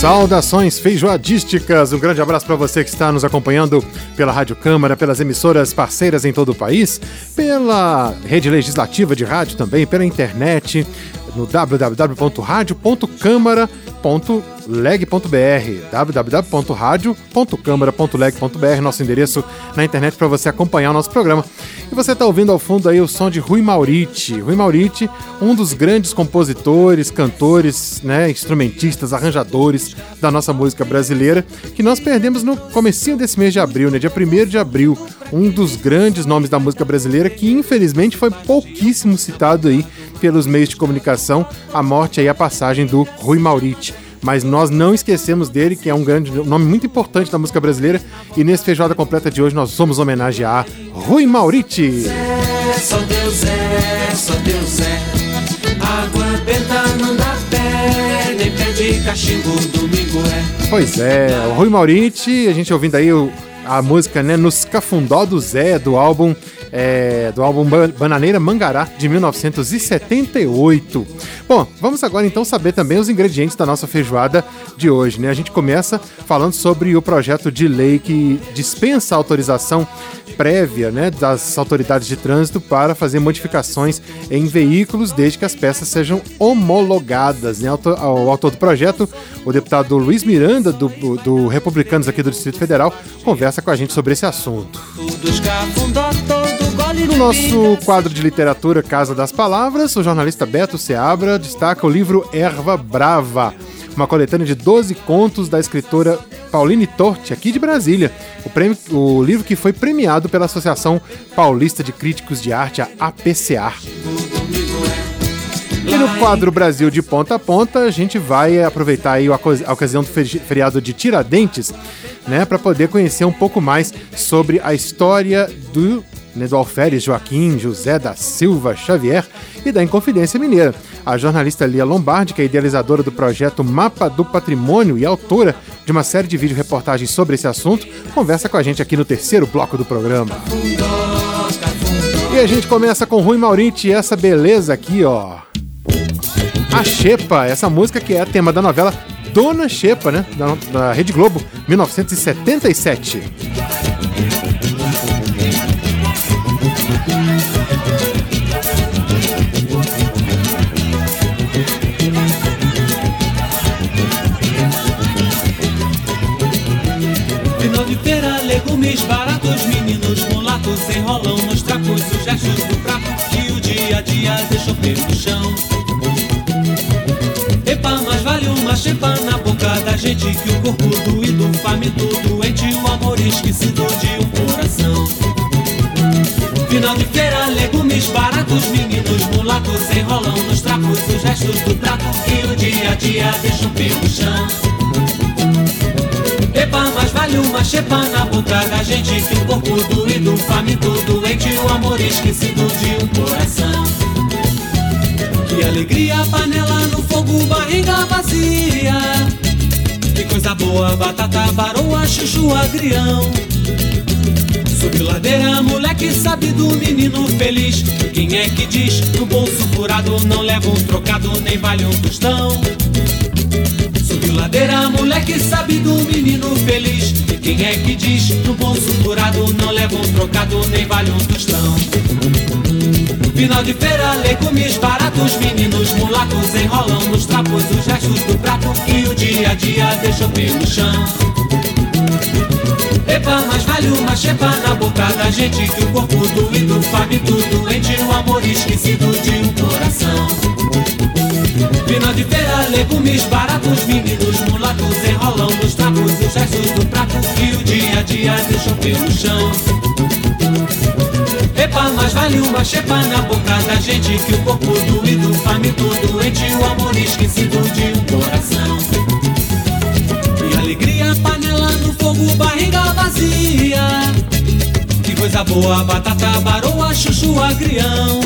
Saudações feijoadísticas! Um grande abraço para você que está nos acompanhando pela Rádio Câmara, pelas emissoras parceiras em todo o país, pela rede legislativa de rádio também, pela internet, no www.radio.câmara.leg.br www.radio.câmara.leg.br nosso endereço na internet para você acompanhar o nosso programa. E você está ouvindo ao fundo aí o som de Rui Mauriti. Rui Mauriti, um dos grandes compositores, cantores, né, instrumentistas, arranjadores da nossa música brasileira, que nós perdemos no comecinho desse mês de abril, né, dia 1 de abril, um dos grandes nomes da música brasileira que infelizmente foi pouquíssimo citado aí pelos meios de comunicação, a morte aí, a passagem do Rui Mauriti mas nós não esquecemos dele, que é um grande um nome muito importante da música brasileira. E nesse feijoada completa de hoje nós vamos homenagear Rui Mauriti. Zé, só Deus é, só Deus é. Água benta não dá pé, nem pé de cachimbo, domingo é. Pois é, o Rui Mauriti, a gente ouvindo aí o, a música né, Nos Cafundó do Zé, do álbum é, do álbum Bananeira Mangará de 1978. Bom, vamos agora então saber também os ingredientes da nossa feijoada de hoje. Né? A gente começa falando sobre o projeto de lei que dispensa a autorização prévia né, das autoridades de trânsito para fazer modificações em veículos desde que as peças sejam homologadas. Né? O autor do projeto, o deputado Luiz Miranda, do, do Republicanos aqui do Distrito Federal, conversa com a gente sobre esse assunto. No nosso quadro de literatura Casa das Palavras, o jornalista Beto Seabra destaca o livro Erva Brava, uma coletânea de 12 contos da escritora Pauline Torti, aqui de Brasília. O, prêmio, o livro que foi premiado pela Associação Paulista de Críticos de Arte, a APCA. E no quadro Brasil de ponta a ponta, a gente vai aproveitar aí a ocasião do feriado de Tiradentes, né, para poder conhecer um pouco mais sobre a história do né, do Alferes Joaquim José da Silva Xavier e da Inconfidência Mineira. A jornalista Lia Lombardi, que é idealizadora do projeto Mapa do Patrimônio e autora de uma série de vídeo-reportagens sobre esse assunto, conversa com a gente aqui no terceiro bloco do programa. E a gente começa com Rui Mauriti e essa beleza aqui, ó. A Xepa, essa música que é tema da novela Dona Xepa, né? Da, da Rede Globo, 1977. Final de feira, legumes baratos, meninos mulatos enrolam nos trapos os gestos do prato que o dia a dia deixou pelo chão. Epa, mas vale uma chepa na boca da gente que o corpo doído, faminto, doente, o amor esquecido. Final de feira, legumes baratos, meninos mulatos enrolam nos trapos os restos do prato que o dia a dia deixam pelo chão. Epa, mas vale uma chepa na boca da gente que o corpo doído, faminto, doente, o amor esquecido de um coração. Que alegria, panela no fogo, barriga vazia. Que coisa boa, batata, baroa, chuchu, agrião. Subiu ladeira, moleque sabe do menino feliz. Quem é que diz no bolso furado não leva um trocado, nem vale um tostão? Subiu ladeira, moleque sabe do menino feliz. Quem é que diz no bolso furado não leva um trocado, nem vale um tostão? Final de feira, legumes baratos, meninos mulatos enrolam nos trapos os restos do prato que o dia a dia deixou pelo chão. Epa, mas vale uma chepa na boca da gente Que o corpo doído, faminto, doente O amor esquecido de um coração. Final de feira, legumes baratos Meninos mulatos enrolam nos trapos Os restos do prato que o dia a dia deixou pelo chão. Epa, mas vale uma chepa na boca da gente Que o corpo doído, faminto, doente O amor esquecido de um coração. E alegria, panela no fogo, barriga vazia. Que coisa boa, batata, baroa, chuchu, agrião.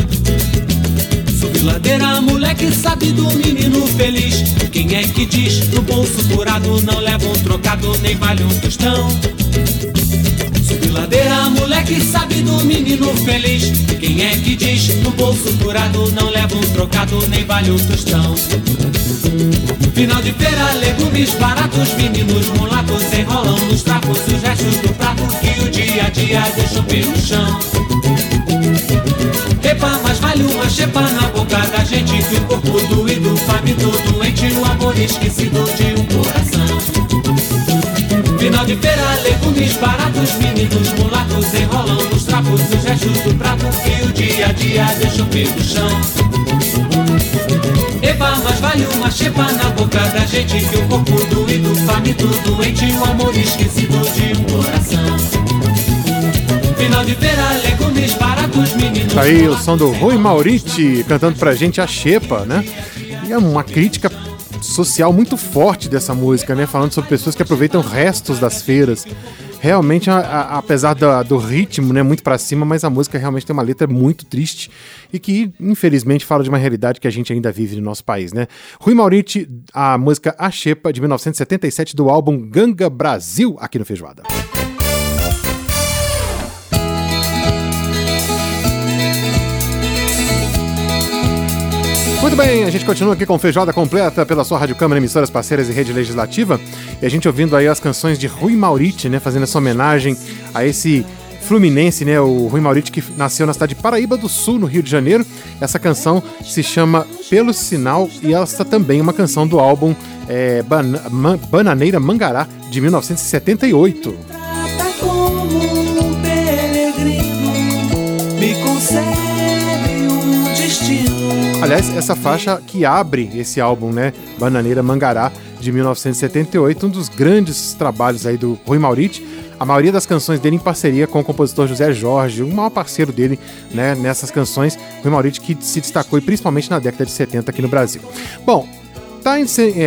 Subir ladeira, moleque sabe do menino feliz. Quem é que diz? No bolso furado não leva um trocado, nem vale um tostão. Ladeira, moleque sabe do menino feliz. Quem é que diz? No bolso furado não leva um trocado, nem vale um tostão. Final de feira, legumes baratos, meninos mulatos enrolam nos trapos os restos do prato que o dia a dia deixam pelo chão. Epa, mas vale uma chepa na boca da gente que o corpo doído, faminto, doente, o amor esquecido de um coração. Final de feira, legumes baratos, meninos mulatos enrolam nos trapos os restos do prato que o dia a dia deixam pelo chão. Eba, mas vale uma chepa na boca da gente Que o corpo doído, faminto, doente O amor esquecido de um coração Final de feira, legumes baratos, meninos Tá aí o som do Rui Mauriti cantando pra gente a Xepa, né? E é uma crítica social muito forte dessa música, né? Falando sobre pessoas que aproveitam restos das feiras. Realmente, a- a- apesar da- do ritmo, né, muito pra cima, mas a música realmente tem uma letra muito triste e que, infelizmente, fala de uma realidade que a gente ainda vive no nosso país, né? Rui Mauriti, a música A Xepa, de 1977, do álbum Ganga Brasil, aqui no Feijoada. Muito bem, a gente continua aqui com feijoada completa pela sua Rádio Câmara, emissoras parceiras e rede legislativa. E a gente ouvindo aí as canções de Rui Mauriti, né? Fazendo essa homenagem a esse fluminense, né? O Rui Mauriti que nasceu na cidade de Paraíba do Sul, no Rio de Janeiro. Essa canção se chama Pelo Sinal e essa também é uma canção do álbum é, Bana- Ma- Bananeira Mangará, de 1978. trata como um peregrino, me destino. Aliás, essa faixa que abre esse álbum, né? Bananeira Mangará, de 1978, um dos grandes trabalhos aí do Rui Mauriti. A maioria das canções dele em parceria com o compositor José Jorge, o maior parceiro dele né, nessas canções, Rui Mauriti, que se destacou principalmente na década de 70 aqui no Brasil. Bom, Está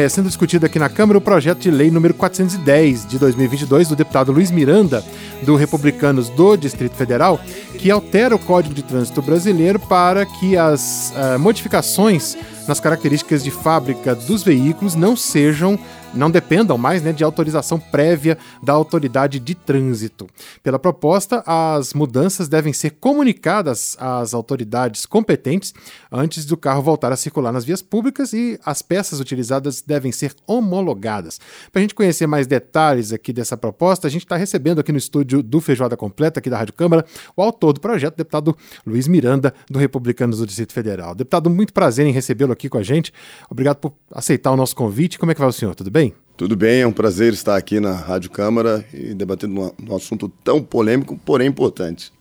sendo discutido aqui na Câmara o projeto de lei número 410 de 2022 do deputado Luiz Miranda, do Republicanos do Distrito Federal, que altera o Código de Trânsito Brasileiro para que as ah, modificações nas características de fábrica dos veículos não sejam, não dependam mais né, de autorização prévia da autoridade de trânsito. Pela proposta, as mudanças devem ser comunicadas às autoridades competentes antes do carro voltar a circular nas vias públicas e as peças utilizadas devem ser homologadas. Para a gente conhecer mais detalhes aqui dessa proposta, a gente está recebendo aqui no estúdio do Feijoada Completa, aqui da Rádio Câmara, o autor do projeto, deputado Luiz Miranda, do Republicanos do Distrito Federal. Deputado, muito prazer em recebê-lo aqui com a gente. Obrigado por aceitar o nosso convite. Como é que vai o senhor? Tudo bem? Tudo bem, é um prazer estar aqui na Rádio Câmara e debatendo um, assunto tão polêmico, porém importante.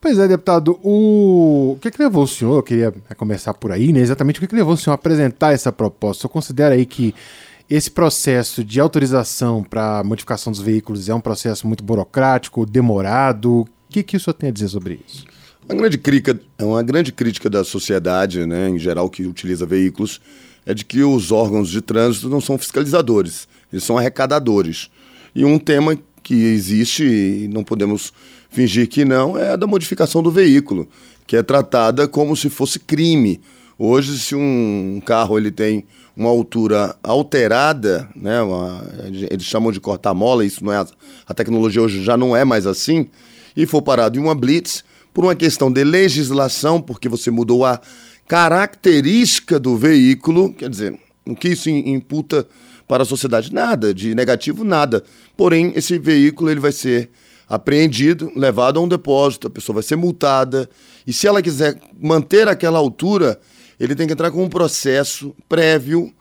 Pois é, deputado, o, o que, que levou o senhor, eu queria começar por aí, né? Exatamente o que, que levou o senhor a apresentar essa proposta? O senhor considera aí que esse processo de autorização para modificação dos veículos é um processo muito burocrático, demorado? O que, que o senhor tem a dizer sobre isso? Uma grande crítica, é uma grande crítica da sociedade, né, em geral, que utiliza veículos, é de que os órgãos de trânsito não são fiscalizadores, eles são arrecadadores. E um tema que existe, e não podemos fingir que não, é a da modificação do veículo, que é tratada como se fosse crime. Hoje, se um carro ele tem uma altura alterada, né, uma- eles chamam de cortar mola, isso não é a, a tecnologia hoje já não é mais assim, e for parado em uma blitz por uma questão de legislação, porque você mudou a característica do veículo, quer dizer, o que isso im- imputa para a sociedade? Nada, de negativo nada. Porém, esse veículo ele vai ser apreendido, levado a um depósito, a pessoa vai ser multada, e se ela quiser manter aquela altura, ele tem que entrar com um processo prévio,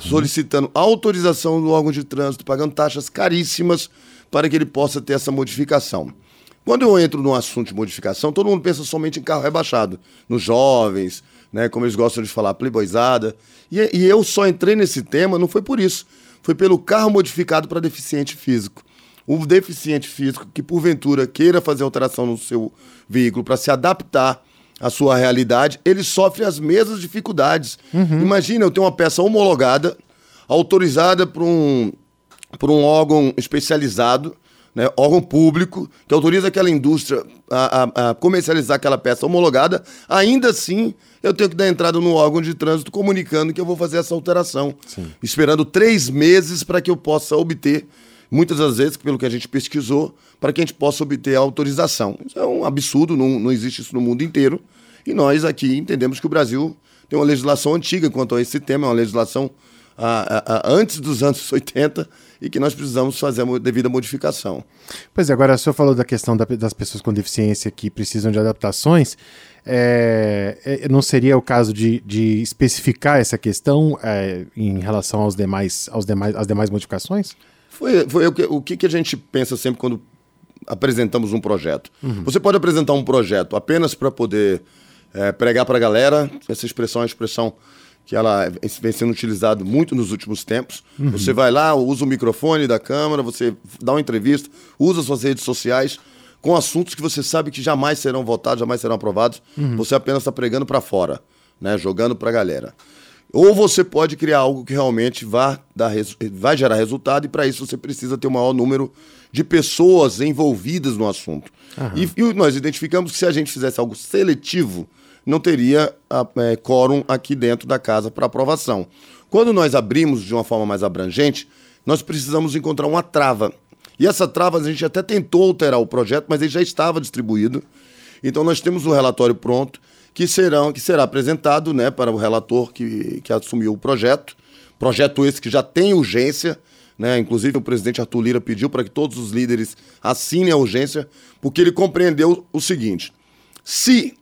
solicitando autorização do órgão de trânsito, pagando taxas caríssimas para que ele possa ter essa modificação. Quando eu entro no assunto de modificação, todo mundo pensa somente em carro rebaixado, nos jovens, né, como eles gostam de falar, playboyzada. E, e eu só entrei nesse tema, não foi por isso, foi pelo carro modificado para deficiente físico. O deficiente físico que, porventura, queira fazer alteração no seu veículo para se adaptar à sua realidade, ele sofre as mesmas dificuldades. Imagina eu ter uma peça homologada, autorizada por um, por um órgão especializado, né, órgão público, que autoriza aquela indústria a, a, a, comercializar aquela peça homologada, ainda assim eu tenho que dar entrada no órgão de trânsito comunicando que eu vou fazer essa alteração. Sim. Esperando três meses para que eu possa obter, muitas das vezes, pelo que a gente pesquisou, para que a gente possa obter a autorização. Isso é um absurdo, não, não existe isso no mundo inteiro. E nós aqui entendemos que o Brasil tem uma legislação antiga quanto a esse tema, é uma legislação a, a, antes dos anos 80 e que nós precisamos fazer a devida modificação. Pois é, agora o senhor falou da questão da, das pessoas com deficiência que precisam de adaptações. É, é, não seria o caso de, de especificar essa questão é, em relação aos demais, aos demais, às demais modificações? Foi, foi o, que, o que, que a gente pensa sempre quando apresentamos um projeto. Uhum. Você pode apresentar um projeto apenas para poder é, pregar para a galera, essa expressão é uma expressão que ela vem sendo utilizada muito nos últimos tempos. Uhum. Você vai lá, usa o microfone da câmera, você dá uma entrevista, usa suas redes sociais com assuntos que você sabe que jamais serão votados, jamais serão aprovados. Uhum. Você apenas está pregando para fora, né? jogando para a galera. Ou você pode criar algo que realmente vá, dar, vai gerar resultado, e para isso você precisa ter o maior número de pessoas envolvidas no assunto. E, e, nós identificamos que se a gente fizesse algo seletivo, não teria é, quórum aqui dentro da casa para aprovação. Quando nós abrimos de uma forma mais abrangente, nós precisamos encontrar uma trava. E essa trava a gente até tentou alterar o projeto, mas ele já estava distribuído. Então nós temos o um relatório pronto que, serão, que será apresentado né, para o relator que, que assumiu o projeto. Projeto esse que já tem urgência. Né? Inclusive, o presidente Arthur Lira pediu para que todos os líderes assinem a urgência, porque ele compreendeu o seguinte: se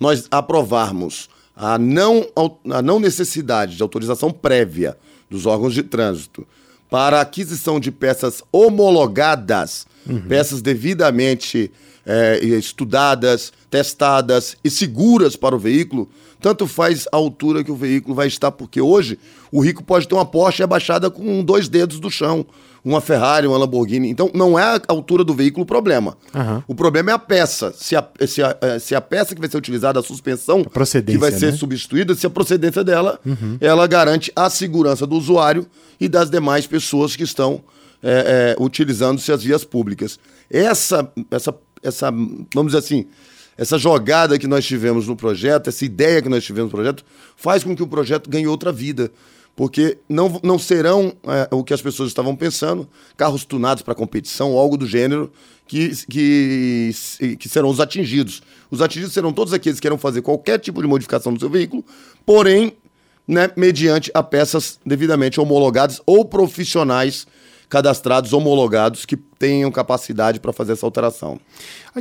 nós aprovarmos a não, a não necessidade de autorização prévia dos órgãos de trânsito para aquisição de peças homologadas, uhum. peças devidamente é, estudadas, testadas e seguras para o veículo, tanto faz a altura que o veículo vai estar, porque hoje o rico pode ter uma Porsche abaixada com dois dedos do chão uma Ferrari, uma Lamborghini. Então, não é a altura do veículo o problema. Uhum. O problema é a peça. Se a, se, a, eh, se a peça que vai ser utilizada, a suspensão a que vai ser né? substituída, se a procedência dela, uhum. ela garante a segurança do usuário e das demais pessoas que estão é, é, utilizando-se as vias públicas. Essa, essa, essa, vamos dizer assim, essa jogada que nós tivemos no projeto, essa ideia que nós tivemos no projeto, faz com que o projeto ganhe outra vida porque não, não serão é, o que as pessoas estavam pensando, carros tunados para competição algo do gênero, que, que, que serão os atingidos. Os atingidos serão todos aqueles que queiram fazer qualquer tipo de modificação no seu veículo, porém, né, mediante a peças devidamente homologadas ou profissionais cadastrados, homologados, que tenham capacidade para fazer essa alteração.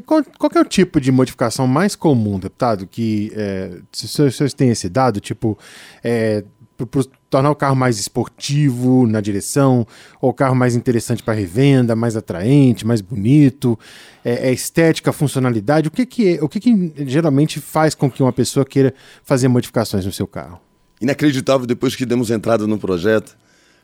Qual, qual é o tipo de modificação mais comum, deputado, que é, se os senhores têm esse dado, tipo, é, para tornar o carro mais esportivo na direção, ou o carro mais interessante para revenda, mais atraente, mais bonito, é, é, estética, funcionalidade. O que que, é, o que que geralmente faz com que uma pessoa queira fazer modificações no seu carro? Inacreditável, depois que demos entrada no projeto,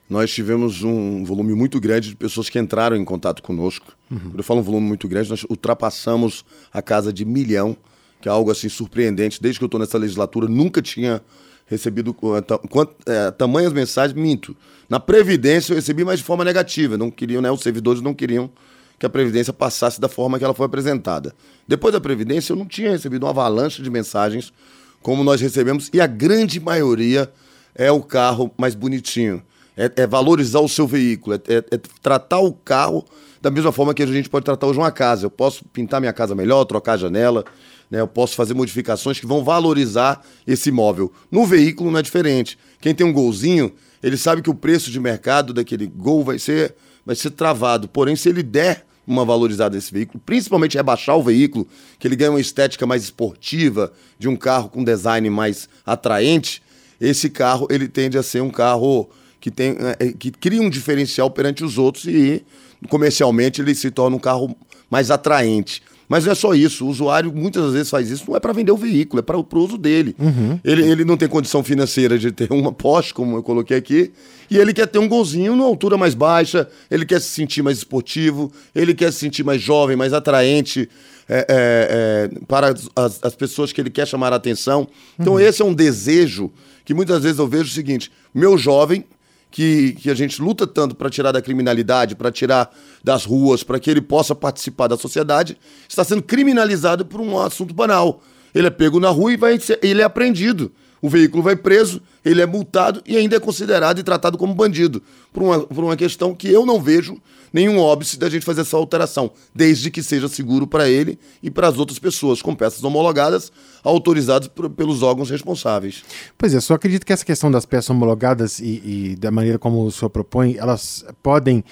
nós tivemos um volume muito grande de pessoas que entraram em contato conosco. Uhum. Quando eu falo um volume muito grande, nós ultrapassamos a casa de milhão, que é algo assim surpreendente. Desde que eu estou nessa legislatura, nunca tinha recebido quant, é, tamanhas mensagens, minto. Na Previdência eu recebi, mas de forma negativa. Não queriam, né? Os servidores não queriam que a Previdência passasse da forma que ela foi apresentada. Depois da Previdência, eu não tinha recebido uma avalanche de mensagens como nós recebemos, e a grande maioria é o carro mais bonitinho. É, é valorizar o seu veículo, é, é, é tratar o carro da mesma forma que a gente pode tratar hoje uma casa. Eu posso pintar minha casa melhor, trocar a janela, né? Eu posso fazer modificações que vão valorizar esse imóvel. No veículo não é diferente. Quem tem um golzinho, ele sabe que o preço de mercado daquele gol vai ser, vai ser travado. Porém, se ele der uma valorizada nesse veículo, principalmente rebaixar o veículo, que ele ganha uma estética mais esportiva, de um carro com design mais atraente, esse carro ele tende a ser um carro que, tem, é, que cria um diferencial perante os outros e comercialmente ele se torna um carro mais atraente. Mas não é só isso. O usuário muitas vezes faz isso, não é para vender o veículo, é para o uso dele. Uhum. Ele, ele não tem condição financeira de ter uma Porsche, como eu coloquei aqui, e ele quer ter um golzinho numa altura mais baixa, ele quer se sentir mais esportivo, ele quer se sentir mais jovem, mais atraente é, é, é, para as, as, pessoas que ele quer chamar a atenção. Então, uhum. esse é um desejo que muitas vezes eu vejo o seguinte: meu jovem que, que a gente luta tanto para tirar da criminalidade, para tirar das ruas, para que ele possa participar da sociedade, está sendo criminalizado por um assunto banal. Ele é pego na rua e vai ser, ele é apreendido. O veículo vai preso, ele é multado e ainda é considerado e tratado como bandido. Por uma, por uma questão que eu não vejo nenhum óbice da gente fazer essa alteração, desde que seja seguro para ele e para as outras pessoas, com peças homologadas, autorizadas por, pelos órgãos responsáveis. Pois é, só acredito que essa questão das peças homologadas e, e da maneira como o senhor propõe, elas podem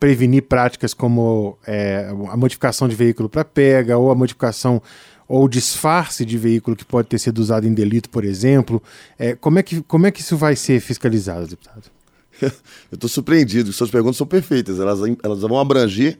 prevenir práticas como é, a modificação de veículo para pega ou a modificação ou disfarce de veículo que pode ter sido usado em delito, por exemplo. É, como, é que, como é que isso vai ser fiscalizado, deputado? Eu estou surpreendido, suas perguntas são perfeitas, elas, elas vão abranger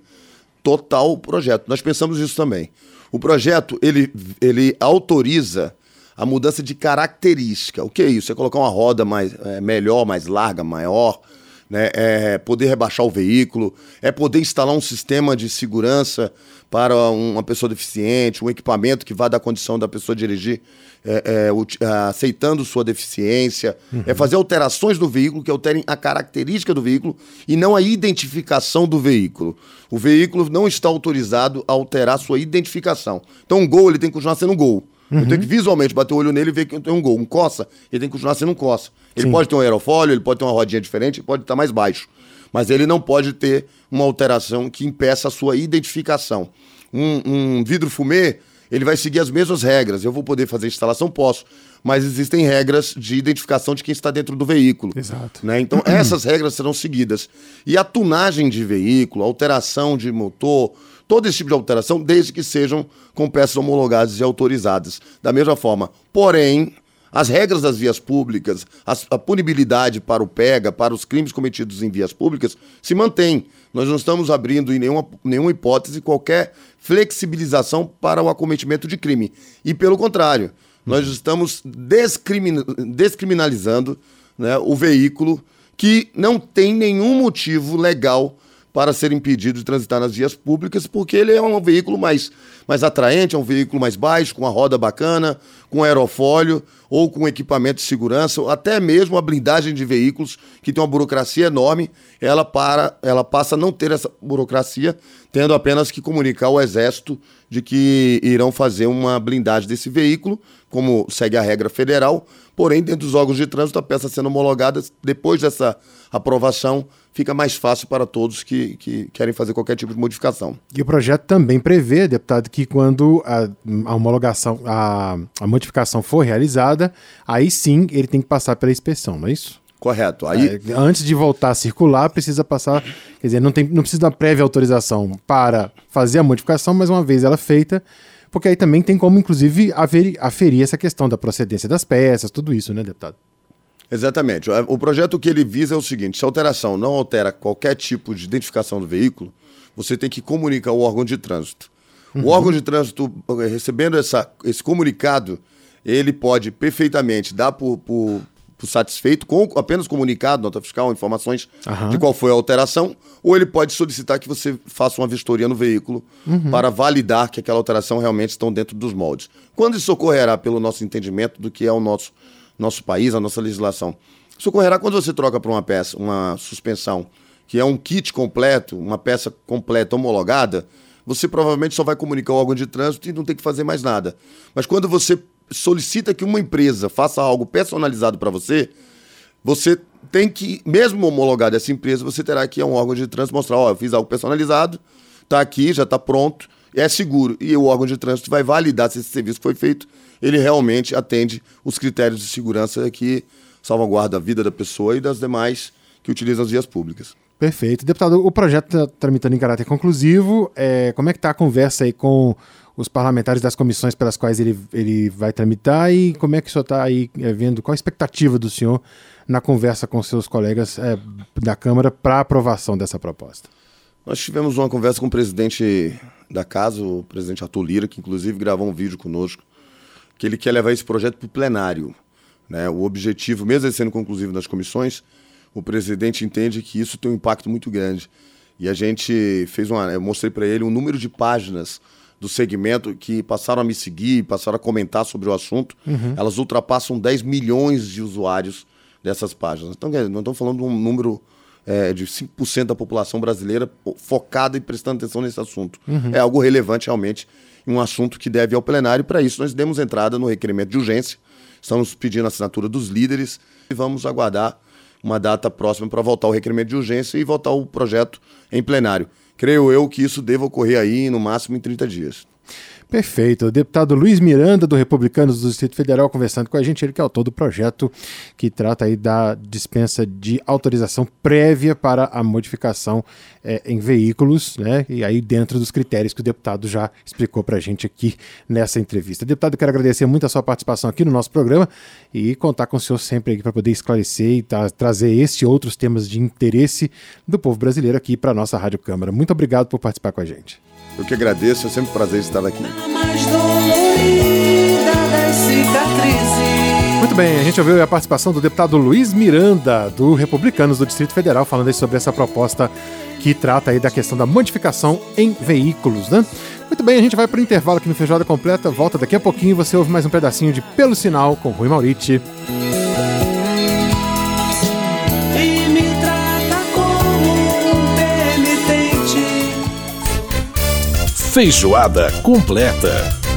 total o projeto. Nós pensamos nisso também. O projeto, ele, ele autoriza a mudança de característica. O que é isso? É colocar uma roda mais, é, melhor, mais larga, maior, né? é poder rebaixar o veículo, é poder instalar um sistema de segurança para uma pessoa deficiente, um equipamento que vá dar condição da pessoa dirigir é, é, aceitando sua deficiência, uhum. é fazer alterações no veículo que alterem a característica do veículo e não a identificação do veículo. O veículo não está autorizado a alterar sua identificação. Então, um gol ele tem que continuar sendo um gol. Uhum. Eu tenho que visualmente bater o olho nele e ver que tem um gol. Um coça, ele tem que continuar sendo um coça. Ele Sim. pode ter um aerofólio, ele pode ter uma rodinha diferente, pode estar mais baixo. Mas ele não pode ter uma alteração que impeça a sua identificação. Um, um vidro fumê, ele vai seguir as mesmas regras. Eu vou poder fazer instalação, posso. Mas existem regras de identificação de quem está dentro do veículo. Exato. Né? Então, essas regras serão seguidas. E a tunagem de veículo, alteração de motor, todo esse tipo de alteração, desde que sejam com peças homologadas e autorizadas. Da mesma forma. Porém, as regras das vias públicas, a punibilidade para o PEGA, para os crimes cometidos em vias públicas, se mantém. Nós não estamos abrindo em nenhuma, nenhuma hipótese qualquer flexibilização para o acometimento de crime. E pelo contrário, nós estamos descrimin, descriminalizando né, o veículo que não tem nenhum motivo legal para ser impedido de transitar nas vias públicas, porque ele é um veículo mais, mais atraente, é um veículo mais baixo, com uma roda bacana, com aerofólio ou com equipamento de segurança, ou até mesmo a blindagem de veículos, que tem uma burocracia enorme, ela, para, ela passa a não ter essa burocracia, tendo apenas que comunicar ao Exército de que irão fazer uma blindagem desse veículo, como segue a regra federal, porém, dentro dos órgãos de trânsito, a peça sendo homologada, depois dessa aprovação, fica mais fácil para todos que, que querem fazer qualquer tipo de modificação. E o projeto também prevê, deputado, que quando a, a homologação, a, a modificação for realizada, aí sim ele tem que passar pela inspeção, não é isso? Correto. Aí... É, antes de voltar a circular, precisa passar. Quer dizer, não, tem, não precisa da prévia autorização para fazer a modificação, mas uma vez ela feita, porque aí também tem como, inclusive, aferir, aferir essa questão da procedência das peças, tudo isso, né, deputado? Exatamente. O projeto que ele visa é o seguinte: se a alteração não altera qualquer tipo de identificação do veículo, você tem que comunicar ao órgão de trânsito. Uhum. O órgão de trânsito, recebendo essa, esse comunicado, ele pode perfeitamente dar por, por, por satisfeito com apenas comunicado, nota fiscal, informações uhum. de qual foi a alteração, ou ele pode solicitar que você faça uma vistoria no veículo uhum. para validar que aquela alteração realmente estão dentro dos moldes. Quando isso ocorrerá pelo nosso entendimento do que é o nosso nosso país, a nossa legislação. Isso ocorrerá quando você troca para uma peça, uma suspensão, que é um kit completo, uma peça completa homologada, você provavelmente só vai comunicar ao órgão de trânsito e não tem que fazer mais nada. Mas quando você solicita que uma empresa faça algo personalizado para você, você tem que, mesmo homologado essa empresa, você terá que ir a um órgão de trânsito mostrar, ó, oh, eu fiz algo personalizado, está aqui, já está pronto, é seguro. E o órgão de trânsito vai validar se esse serviço foi feito ele realmente atende os critérios de segurança que salvaguarda a vida da pessoa e das demais que utilizam as vias públicas. Perfeito. Deputado, o projeto está tramitando em caráter conclusivo. É, como é que está a conversa aí com os parlamentares das comissões pelas quais ele, ele vai tramitar e como é que o senhor está aí é, vendo, qual a expectativa do senhor na conversa com seus colegas é, da Câmara para aprovação dessa proposta? Nós tivemos uma conversa com o presidente da casa, o presidente Arthur Lira, que inclusive gravou um vídeo conosco que ele quer levar esse projeto para o plenário. Né? O objetivo, mesmo ele sendo conclusivo nas comissões, o presidente entende que isso tem um impacto muito grande. E a gente fez uma. Eu mostrei para ele um número de páginas do segmento que passaram a me seguir, passaram a comentar sobre o assunto. Uhum. Elas ultrapassam 10 milhões de usuários dessas páginas. Então, nós estamos falando de um número é, de 5% da população brasileira focada e prestando atenção nesse assunto. É algo relevante realmente, um assunto que deve ir ao plenário. Para isso, nós demos entrada no requerimento de urgência, estamos pedindo a assinatura dos líderes e vamos aguardar uma data próxima para votar o requerimento de urgência e votar o projeto em plenário. Creio eu que isso deva ocorrer aí no máximo em 30 dias. Perfeito. O deputado Luiz Miranda, do Republicanos do Distrito Federal, conversando com a gente, ele que é autor do projeto que trata aí da dispensa de autorização prévia para a modificação é, em veículos, né? E aí dentro dos critérios que o deputado já explicou para a gente aqui nessa entrevista. Deputado, quero agradecer muito a sua participação aqui no nosso programa e contar com o senhor sempre aqui para poder esclarecer e trazer este e outros temas de interesse do povo brasileiro aqui para a nossa Rádio Câmara. Muito obrigado por participar com a gente. Eu que agradeço, é sempre um prazer estar aqui. Muito bem, a gente ouviu a participação do deputado Luiz Miranda, do Republicanos do Distrito Federal, falando aí sobre essa proposta que trata aí da questão da modificação em veículos, né? Muito bem, a gente vai para o intervalo aqui no Feijoada Completa, volta daqui a pouquinho e você ouve mais um pedacinho de Pelo Sinal com Rui Mauriti. Feijoada completa.